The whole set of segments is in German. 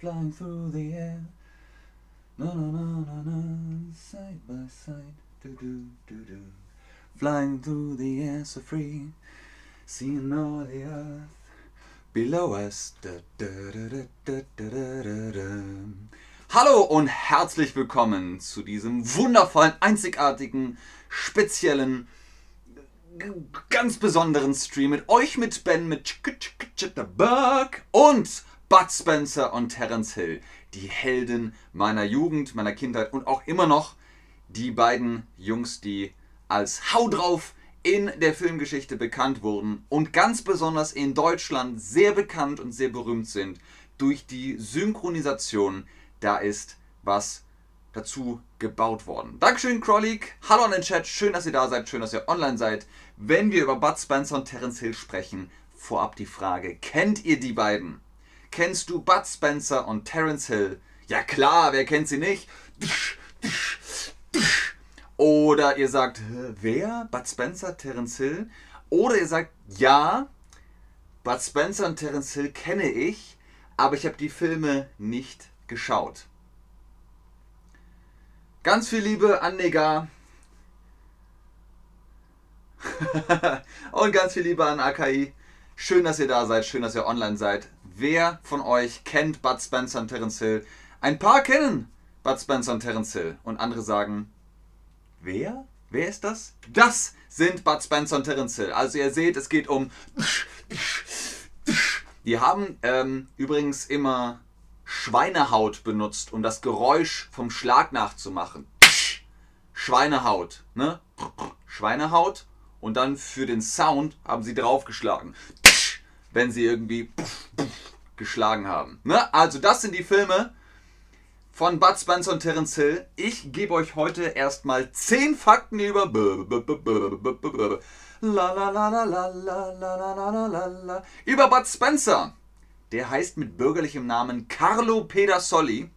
Flying through the air. Na na na na na. Side by side. Do do do do. Flying through the air so free. Seeing all the earth below us. Da, da, da. Hallo und herzlich willkommen zu diesem wundervollen, einzigartigen, speziellen, ganz besonderen Stream mit euch, mit Ben, mit Chitterbug und Bud Spencer und Terence Hill. Die Helden meiner Jugend, meiner Kindheit und auch immer noch die beiden Jungs, die als Hau drauf in der Filmgeschichte bekannt wurden und ganz besonders in Deutschland sehr bekannt und sehr berühmt sind durch die Synchronisation. Da ist was dazu gebaut worden. Dankeschön, Crowleak. Hallo an den Chat. Schön, dass ihr da seid. Schön, dass ihr online seid. Wenn wir über Bud Spencer und Terence Hill sprechen, vorab die Frage: Kennt ihr die beiden? Kennst du Bud Spencer und Terence Hill? Ja klar, wer kennt sie nicht? Oder ihr sagt, "Hä, wer? Bud Spencer, Terence Hill? Oder ihr sagt, ja, Bud Spencer und Terence Hill kenne ich, aber ich habe die Filme nicht geschaut. Ganz viel Liebe an Negar. und ganz viel Liebe an AKI. Schön, dass ihr da seid, schön, dass ihr online seid. Wer von euch kennt Bud Spencer und Terence Hill? Ein paar kennen Bud Spencer und Terence Hill. Und andere sagen, wer? Wer ist das? Das sind Bud Spencer und Terence Hill. Also ihr seht, es geht um... Die haben ähm, übrigens immer Schweinehaut benutzt, um das Geräusch vom Schlag nachzumachen. Schweinehaut, ne? Schweinehaut und dann für den Sound haben sie draufgeschlagen, wenn sie irgendwie geschlagen haben. Ne? Also das sind die Filme von Bud Spencer und Terence Hill. Ich gebe euch heute erstmal 10 Fakten über über Bud Spencer. Der heißt mit bürgerlichem Namen Carlo Pedersoli.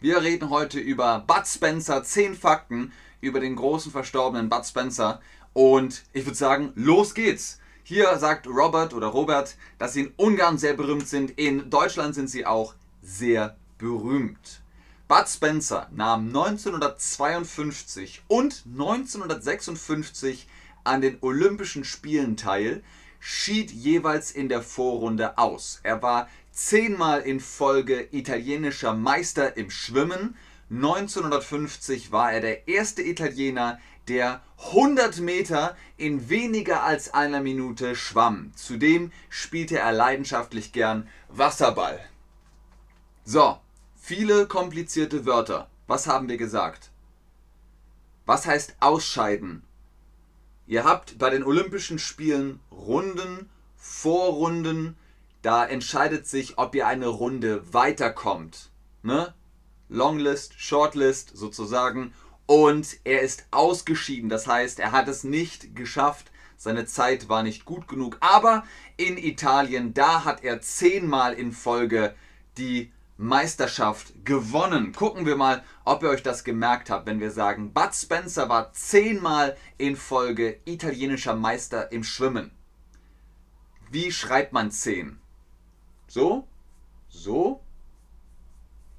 Wir reden heute über Bud Spencer, 10 Fakten über den großen verstorbenen Bud Spencer. Und ich würde sagen, los geht's. Hier sagt Robert oder Robert, dass sie in Ungarn sehr berühmt sind. In Deutschland sind sie auch sehr berühmt. Bud Spencer nahm 1952 und 1956 an den Olympischen Spielen teil, schied jeweils in der Vorrunde aus. Er war zehnmal in Folge italienischer Meister im Schwimmen. 1950 war er der erste Italiener, der 100 Meter in weniger als einer Minute schwamm. Zudem spielte er leidenschaftlich gern Wasserball. So, viele komplizierte Wörter. Was haben wir gesagt? Was heißt ausscheiden? Ihr habt bei den Olympischen Spielen Runden, Vorrunden. Da entscheidet sich, ob ihr eine Runde weiterkommt. Ne? Longlist, Shortlist sozusagen. Und er ist ausgeschieden. Das heißt, er hat es nicht geschafft. Seine Zeit war nicht gut genug. Aber in Italien, da hat er zehnmal in Folge die Meisterschaft gewonnen. Gucken wir mal, ob ihr euch das gemerkt habt, wenn wir sagen, Bud Spencer war zehnmal in Folge italienischer Meister im Schwimmen. Wie schreibt man 10? So? So?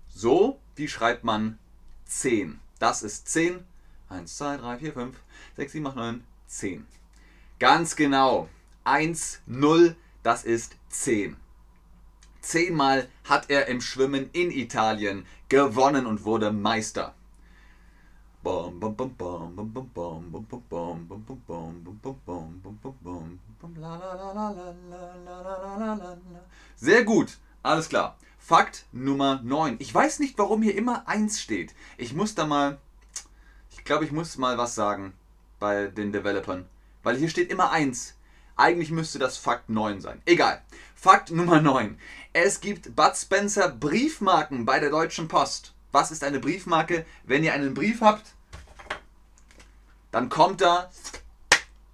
So? die schreibt man 10. Das ist 10. 1, 2, 3, 4, 5, 6, 7, 8, 9, 10. Ganz genau. 1, 0, das ist 10. Zehnmal hat er im Schwimmen in Italien gewonnen und wurde Meister. Sehr gut, alles klar. Fakt Nummer 9. Ich weiß nicht, warum hier immer 1 steht. Ich muss da mal, ich glaube, ich muss mal was sagen bei den Developern. Weil hier steht immer 1. Eigentlich müsste das Fakt 9 sein. Egal. Fakt Nummer 9. Es gibt Bud Spencer Briefmarken bei der Deutschen Post. Was ist eine Briefmarke? Wenn ihr einen Brief habt, dann kommt da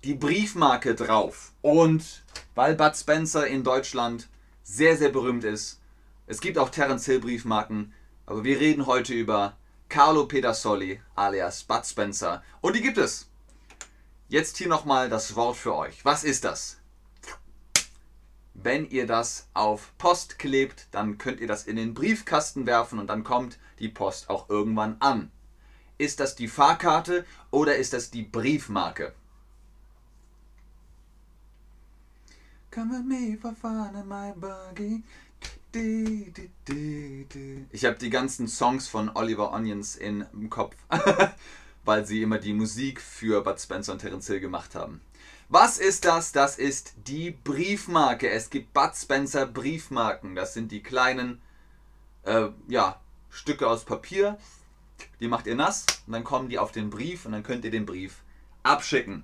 die Briefmarke drauf. Und weil Bud Spencer in Deutschland sehr, sehr berühmt ist, es gibt auch Terence Hill Briefmarken, aber wir reden heute über Carlo Pedersoli alias Bud Spencer. Und die gibt es. Jetzt hier nochmal das Wort für euch. Was ist das? Wenn ihr das auf Post klebt, dann könnt ihr das in den Briefkasten werfen und dann kommt die Post auch irgendwann an. Ist das die Fahrkarte oder ist das die Briefmarke? Come with me for fun in my buggy. Ich habe die ganzen Songs von Oliver Onions in, im Kopf, weil sie immer die Musik für Bud Spencer und Terence Hill gemacht haben. Was ist das? Das ist die Briefmarke. Es gibt Bud Spencer Briefmarken. Das sind die kleinen äh, ja, Stücke aus Papier. Die macht ihr nass und dann kommen die auf den Brief und dann könnt ihr den Brief abschicken.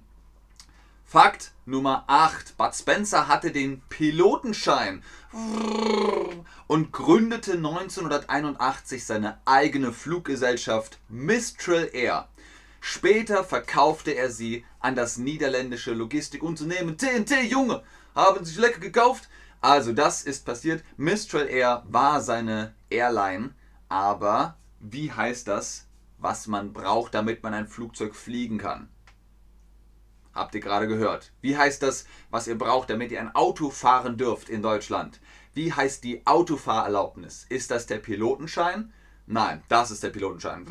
Fakt Nummer 8. Bud Spencer hatte den Pilotenschein und gründete 1981 seine eigene Fluggesellschaft Mistral Air. Später verkaufte er sie an das niederländische Logistikunternehmen TNT. Junge, haben sich lecker gekauft? Also das ist passiert. Mistral Air war seine Airline, aber wie heißt das, was man braucht, damit man ein Flugzeug fliegen kann? Habt ihr gerade gehört. Wie heißt das, was ihr braucht, damit ihr ein Auto fahren dürft in Deutschland? Wie heißt die Autofahrerlaubnis? Ist das der Pilotenschein? Nein, das ist der Pilotenschein.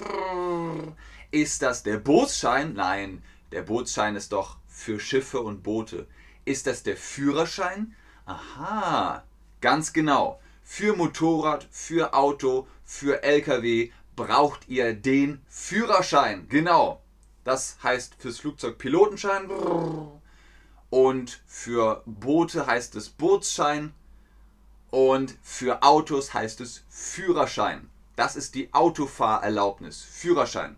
Ist das der Bootsschein? Nein, der Bootsschein ist doch für Schiffe und Boote. Ist das der Führerschein? Aha, ganz genau. Für Motorrad, für Auto, für LKW braucht ihr den Führerschein. Genau. Das heißt fürs Flugzeug Pilotenschein und für Boote heißt es Bootsschein und für Autos heißt es Führerschein. Das ist die Autofahrerlaubnis, Führerschein.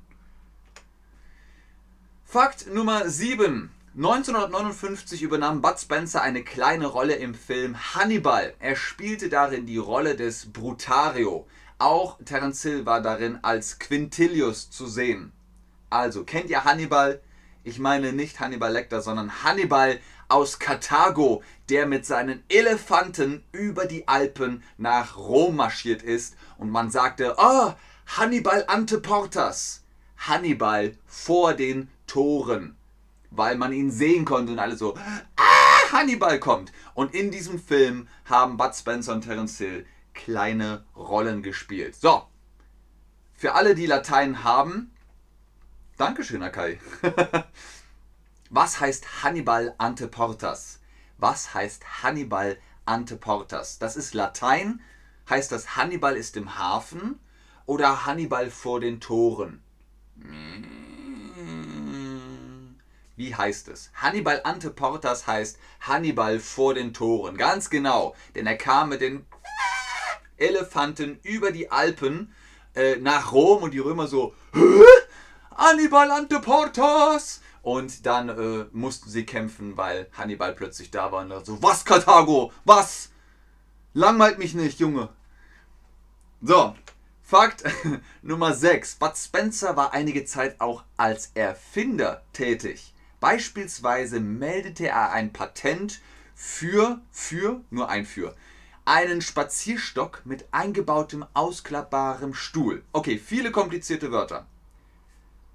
Fakt Nummer 7. 1959 übernahm Bud Spencer eine kleine Rolle im Film Hannibal. Er spielte darin die Rolle des Brutario. Auch Terence Hill war darin als Quintilius zu sehen. Also, kennt ihr Hannibal? Ich meine nicht Hannibal Lecter, sondern Hannibal aus Karthago, der mit seinen Elefanten über die Alpen nach Rom marschiert ist und man sagte, oh, Hannibal ante portas. Hannibal vor den Toren, weil man ihn sehen konnte und alle so, ah, Hannibal kommt. Und in diesem Film haben Bud Spencer und Terence Hill kleine Rollen gespielt. So, für alle, die Latein haben, Dankeschön, Akai. Was heißt Hannibal ante portas? Was heißt Hannibal ante portas? Das ist Latein. Heißt das Hannibal ist im Hafen oder Hannibal vor den Toren? Wie heißt es? Hannibal ante portas heißt Hannibal vor den Toren. Ganz genau. Denn er kam mit den Elefanten über die Alpen äh, nach Rom und die Römer so? Hannibal ante Portas! Und dann äh, mussten sie kämpfen, weil Hannibal plötzlich da war und dann so, was Karthago? Was? Langweilt mich nicht, Junge. So, Fakt Nummer 6. Bud Spencer war einige Zeit auch als Erfinder tätig. Beispielsweise meldete er ein Patent für, für, nur ein für, einen Spazierstock mit eingebautem ausklappbarem Stuhl. Okay, viele komplizierte Wörter.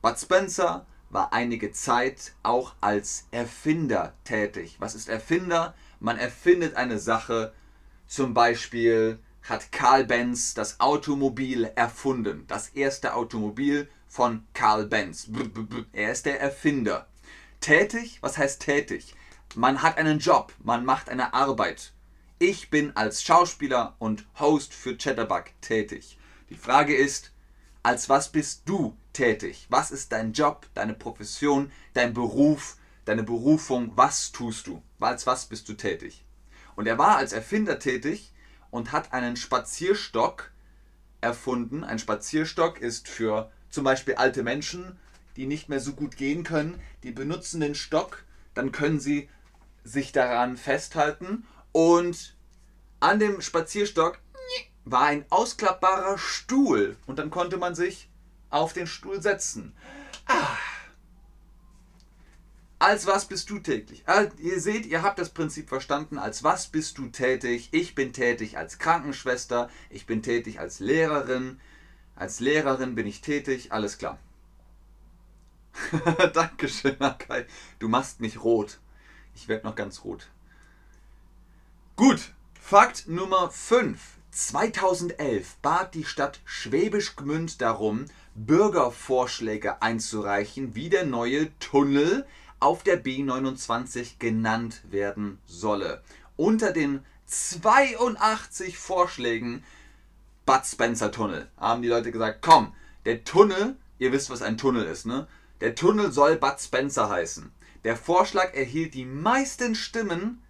Bud Spencer war einige Zeit auch als Erfinder tätig. Was ist Erfinder? Man erfindet eine Sache. Zum Beispiel hat Karl Benz das Automobil erfunden. Das erste Automobil von Karl Benz. Er ist der Erfinder. Tätig? Was heißt tätig? Man hat einen Job, man macht eine Arbeit. Ich bin als Schauspieler und Host für Chatterbug tätig. Die Frage ist, als was bist du tätig? Was ist dein Job, deine Profession, dein Beruf, deine Berufung? Was tust du? Als was bist du tätig? Und er war als Erfinder tätig und hat einen Spazierstock erfunden. Ein Spazierstock ist für zum Beispiel alte Menschen, die nicht mehr so gut gehen können, die benutzen den Stock, dann können sie sich daran festhalten und an dem Spazierstock war ein ausklappbarer Stuhl und dann konnte man sich auf den Stuhl setzen. Ah. Als was bist du tätig? Ah, ihr seht, ihr habt das Prinzip verstanden. Als was bist du tätig? Ich bin tätig als Krankenschwester. Ich bin tätig als Lehrerin. Als Lehrerin bin ich tätig. Alles klar. Dankeschön, Akai. Du machst mich rot. Ich werde noch ganz rot. Gut, Fakt Nummer 5. 2011 bat die Stadt Schwäbisch Gmünd darum, Bürgervorschläge einzureichen, wie der neue Tunnel auf der B29 genannt werden solle. Unter den 82 Vorschlägen Bud Spencer Tunnel haben die Leute gesagt, komm, der Tunnel, ihr wisst, was ein Tunnel ist, ne? Der Tunnel soll Bud Spencer heißen. Der Vorschlag erhielt die meisten Stimmen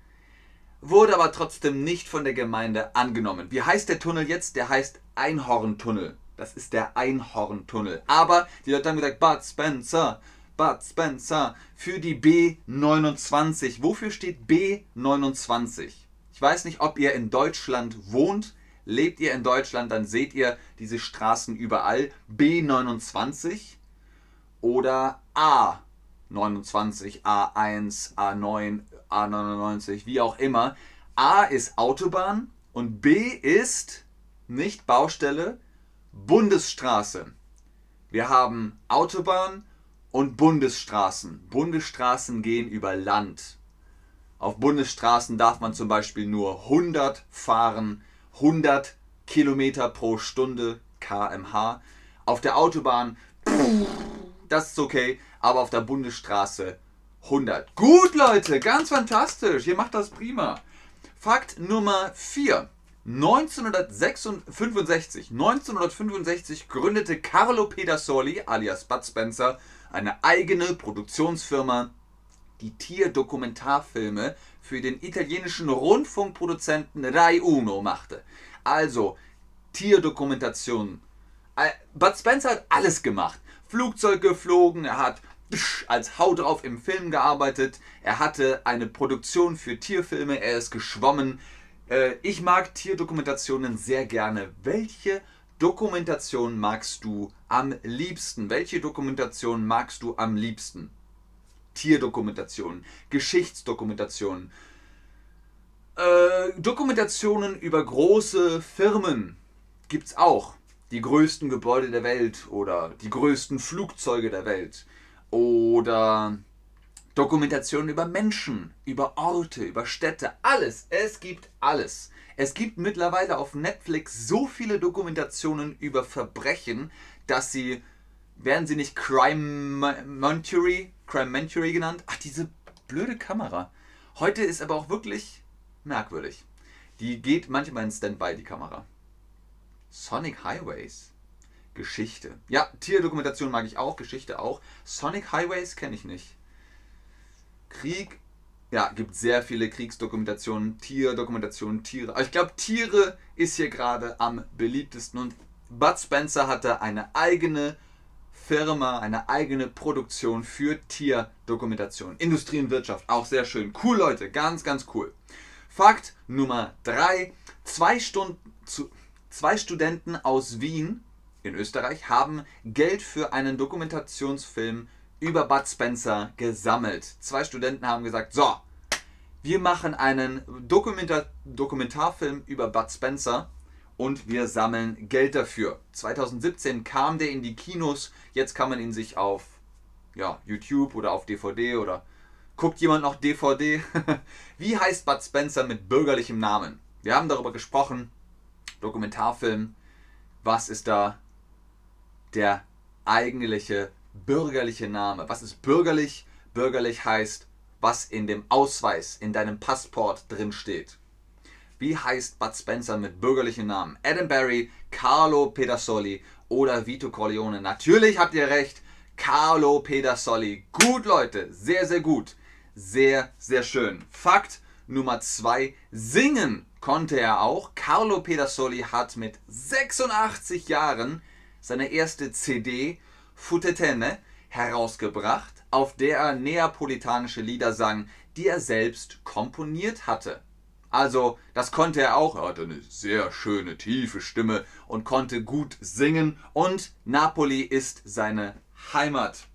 wurde aber trotzdem nicht von der Gemeinde angenommen. Wie heißt der Tunnel jetzt? Der heißt Einhorntunnel. Das ist der Einhorntunnel. Aber die Leute haben gesagt, Bud Spencer, Bud Spencer für die B29. Wofür steht B29? Ich weiß nicht, ob ihr in Deutschland wohnt. Lebt ihr in Deutschland, dann seht ihr diese Straßen überall. B29 oder A29, A1, A9, A99, wie auch immer. A ist Autobahn und B ist nicht Baustelle, Bundesstraße. Wir haben Autobahn und Bundesstraßen. Bundesstraßen gehen über Land. Auf Bundesstraßen darf man zum Beispiel nur 100 fahren, 100 Kilometer pro Stunde kmh. Auf der Autobahn, das ist okay, aber auf der Bundesstraße 100. Gut, Leute, ganz fantastisch. Ihr macht das prima. Fakt Nummer 4. 1965, 1965 gründete Carlo Pedersoli alias Bud Spencer eine eigene Produktionsfirma, die Tierdokumentarfilme für den italienischen Rundfunkproduzenten Rai Uno machte. Also Tierdokumentation. Äh, Bud Spencer hat alles gemacht. Flugzeug geflogen, er hat als Hau drauf im Film gearbeitet. Er hatte eine Produktion für Tierfilme, er ist geschwommen. Äh, ich mag Tierdokumentationen sehr gerne. Welche Dokumentation magst du am liebsten? Welche Dokumentation magst du am liebsten? Tierdokumentationen, Geschichtsdokumentationen, äh, Dokumentationen über große Firmen gibt es auch. Die größten Gebäude der Welt oder die größten Flugzeuge der Welt oder Dokumentationen über Menschen, über Orte, über Städte, alles. Es gibt alles. Es gibt mittlerweile auf Netflix so viele Dokumentationen über Verbrechen, dass sie, werden sie nicht Crime Montuary, Crime genannt? Ach, diese blöde Kamera. Heute ist aber auch wirklich merkwürdig. Die geht manchmal in Standby, die Kamera. Sonic Highways. Geschichte. Ja, Tierdokumentation mag ich auch, Geschichte auch. Sonic Highways kenne ich nicht. Krieg, ja, gibt sehr viele Kriegsdokumentationen, Tierdokumentationen, Tiere. Aber ich glaube, Tiere ist hier gerade am beliebtesten. Und Bud Spencer hatte eine eigene Firma, eine eigene Produktion für Tierdokumentation. Industrie und Wirtschaft, auch sehr schön. Cool, Leute, ganz, ganz cool. Fakt Nummer 3. Zwei, zwei Studenten aus Wien in Österreich haben Geld für einen Dokumentationsfilm über Bud Spencer gesammelt. Zwei Studenten haben gesagt, so, wir machen einen Dokumentar Dokumentarfilm über Bud Spencer und wir sammeln Geld dafür. 2017 kam der in die Kinos, jetzt kann man ihn sich auf ja, YouTube oder auf DVD oder guckt jemand noch DVD? Wie heißt Bud Spencer mit bürgerlichem Namen? Wir haben darüber gesprochen. Dokumentarfilm. Was ist da der eigentliche bürgerliche Name. Was ist bürgerlich? Bürgerlich heißt, was in dem Ausweis, in deinem Passport drin steht. Wie heißt Bud Spencer mit bürgerlichen Namen? Adam Barry, Carlo Pedersoli oder Vito Corleone? Natürlich habt ihr recht, Carlo Pedersoli. Gut, Leute, sehr, sehr gut. Sehr, sehr schön. Fakt Nummer 2. Singen konnte er auch. Carlo Pedersoli hat mit 86 Jahren seine erste CD Futetene herausgebracht, auf der er neapolitanische Lieder sang, die er selbst komponiert hatte. Also, das konnte er auch. Er hatte eine sehr schöne, tiefe Stimme und konnte gut singen. Und Napoli ist seine Heimat.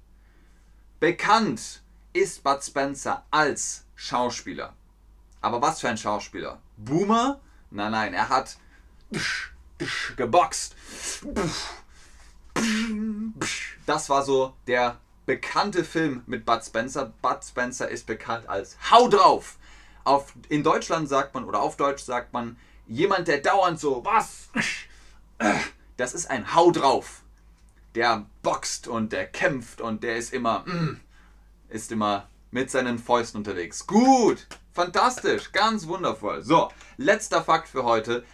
Bekannt ist Bud Spencer als Schauspieler. Aber was für ein Schauspieler? Boomer? Nein, nein, er hat geboxt. Das war so der bekannte Film mit Bud Spencer. Bud Spencer ist bekannt als Hau drauf. Auf, in Deutschland sagt man, oder auf Deutsch sagt man, jemand, der dauernd so, was? Das ist ein Hau drauf. Der boxt und der kämpft und der ist immer, mm, ist immer mit seinen Fäusten unterwegs. Gut, fantastisch, ganz wundervoll. So, letzter Fakt für heute.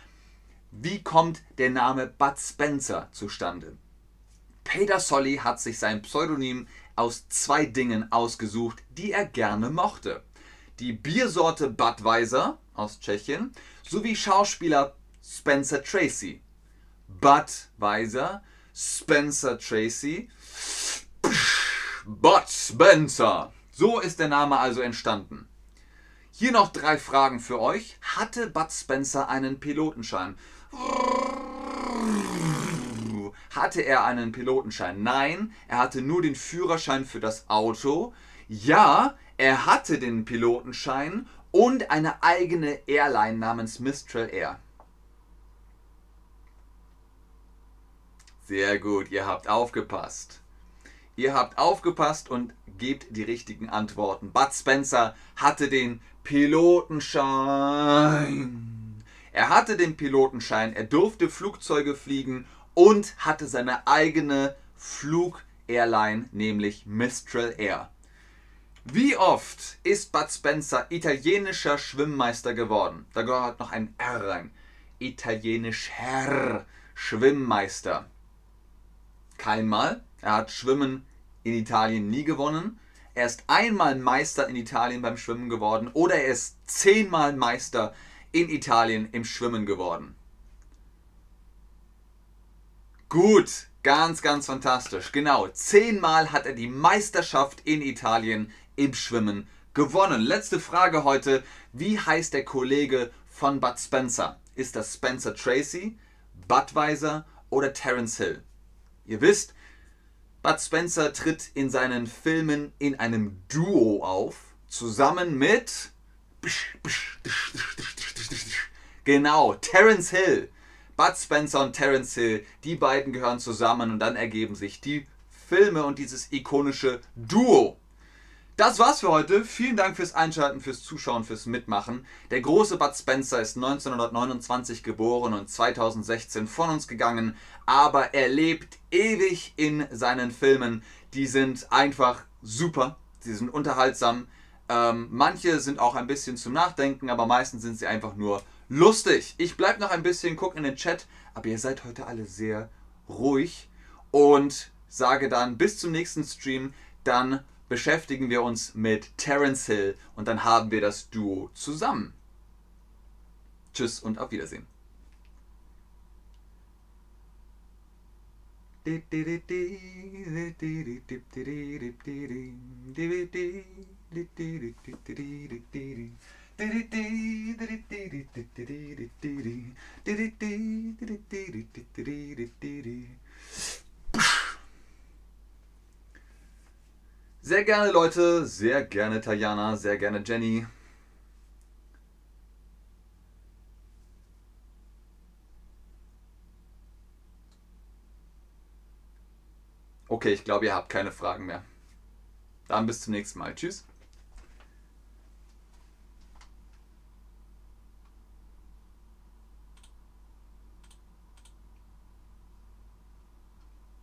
Wie kommt der Name Bud Spencer zustande? Peter Solly hat sich sein Pseudonym aus zwei Dingen ausgesucht, die er gerne mochte. Die Biersorte Budweiser aus Tschechien sowie Schauspieler Spencer Tracy. Budweiser, Spencer Tracy, Bud Spencer. So ist der Name also entstanden. Hier noch drei Fragen für euch. Hatte Bud Spencer einen Pilotenschein? Hatte er einen Pilotenschein? Nein, er hatte nur den Führerschein für das Auto. Ja, er hatte den Pilotenschein und eine eigene Airline namens Mistral Air. Sehr gut, ihr habt aufgepasst. Ihr habt aufgepasst und gebt die richtigen Antworten. Bud Spencer hatte den Pilotenschein. Er hatte den Pilotenschein, er durfte Flugzeuge fliegen und hatte seine eigene Flug-Airline, nämlich Mistral Air. Wie oft ist Bud Spencer italienischer Schwimmmeister geworden? Da gehört noch ein R rein. Italienischer Schwimmmeister. Keinmal. Er hat Schwimmen in Italien nie gewonnen. Er ist einmal Meister in Italien beim Schwimmen geworden oder er ist zehnmal Meister in Italien im Schwimmen geworden. Gut, ganz, ganz fantastisch. Genau, zehnmal hat er die Meisterschaft in Italien im Schwimmen gewonnen. Letzte Frage heute. Wie heißt der Kollege von Bud Spencer? Ist das Spencer Tracy, Budweiser oder Terence Hill? Ihr wisst, Bud Spencer tritt in seinen Filmen in einem Duo auf, zusammen mit... Genau, Terence Hill. Bud Spencer und Terence Hill, die beiden gehören zusammen und dann ergeben sich die Filme und dieses ikonische Duo. Das war's für heute. Vielen Dank fürs Einschalten, fürs Zuschauen, fürs Mitmachen. Der große Bud Spencer ist 1929 geboren und 2016 von uns gegangen, aber er lebt ewig in seinen Filmen. Die sind einfach super, sie sind unterhaltsam. Ähm, manche sind auch ein bisschen zum Nachdenken, aber meistens sind sie einfach nur lustig. Ich bleibe noch ein bisschen, gucke in den Chat, aber ihr seid heute alle sehr ruhig und sage dann bis zum nächsten Stream. Dann beschäftigen wir uns mit Terence Hill und dann haben wir das Duo zusammen. Tschüss und auf Wiedersehen. Sehr gerne Leute, sehr gerne Tajana, sehr gerne Jenny. Okay, ich glaube, ihr habt keine Fragen mehr. Dann bis zum nächsten Mal. Tschüss.